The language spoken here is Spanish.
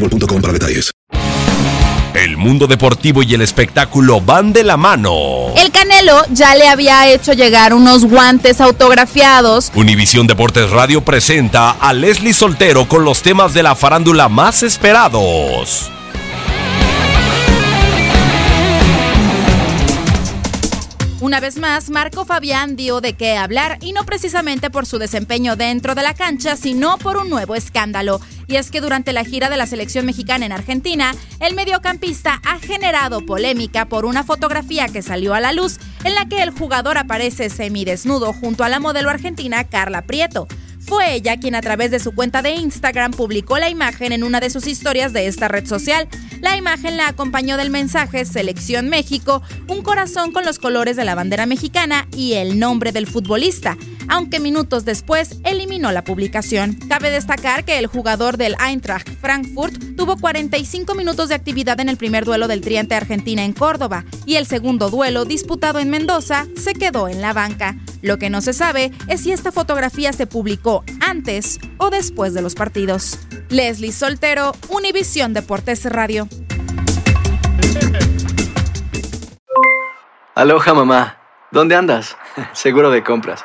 boostmobile.com para detalles. El mundo deportivo y el espectáculo van de la mano. El Canelo ya le había hecho llegar unos guantes autografiados. Univisión Deportes Radio presenta a Leslie Soltero con los temas de la farándula más esperados. Una vez más, Marco Fabián dio de qué hablar y no precisamente por su desempeño dentro de la cancha, sino por un nuevo escándalo. Y es que durante la gira de la selección mexicana en Argentina, el mediocampista ha generado polémica por una fotografía que salió a la luz en la que el jugador aparece semidesnudo junto a la modelo argentina Carla Prieto. Fue ella quien a través de su cuenta de Instagram publicó la imagen en una de sus historias de esta red social. La imagen la acompañó del mensaje Selección México, un corazón con los colores de la bandera mexicana y el nombre del futbolista, aunque minutos después eliminó la publicación. Cabe destacar que el jugador del Eintracht Frankfurt tuvo 45 minutos de actividad en el primer duelo del Triante Argentina en Córdoba y el segundo duelo disputado en Mendoza se quedó en la banca. Lo que no se sabe es si esta fotografía se publicó antes o después de los partidos. Leslie Soltero, Univisión Deportes Radio. Aloha mamá. ¿Dónde andas? Seguro de compras.